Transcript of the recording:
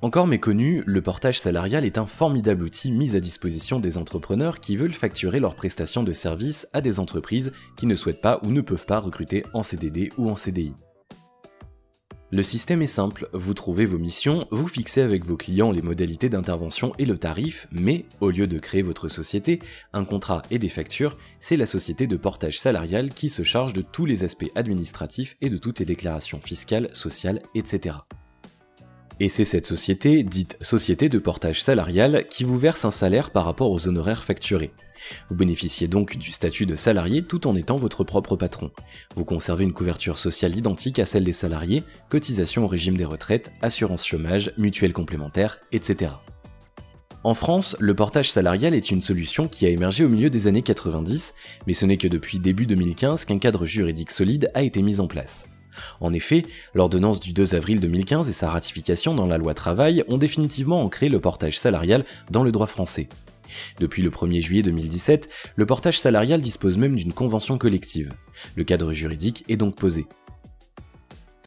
Encore méconnu, le portage salarial est un formidable outil mis à disposition des entrepreneurs qui veulent facturer leurs prestations de services à des entreprises qui ne souhaitent pas ou ne peuvent pas recruter en CDD ou en CDI. Le système est simple, vous trouvez vos missions, vous fixez avec vos clients les modalités d'intervention et le tarif, mais au lieu de créer votre société, un contrat et des factures, c'est la société de portage salarial qui se charge de tous les aspects administratifs et de toutes les déclarations fiscales, sociales, etc. Et c'est cette société, dite société de portage salarial, qui vous verse un salaire par rapport aux honoraires facturés. Vous bénéficiez donc du statut de salarié tout en étant votre propre patron. Vous conservez une couverture sociale identique à celle des salariés, cotisation au régime des retraites, assurance chômage, mutuelle complémentaire, etc. En France, le portage salarial est une solution qui a émergé au milieu des années 90, mais ce n'est que depuis début 2015 qu'un cadre juridique solide a été mis en place. En effet, l'ordonnance du 2 avril 2015 et sa ratification dans la loi travail ont définitivement ancré le portage salarial dans le droit français. Depuis le 1er juillet 2017, le portage salarial dispose même d'une convention collective. Le cadre juridique est donc posé.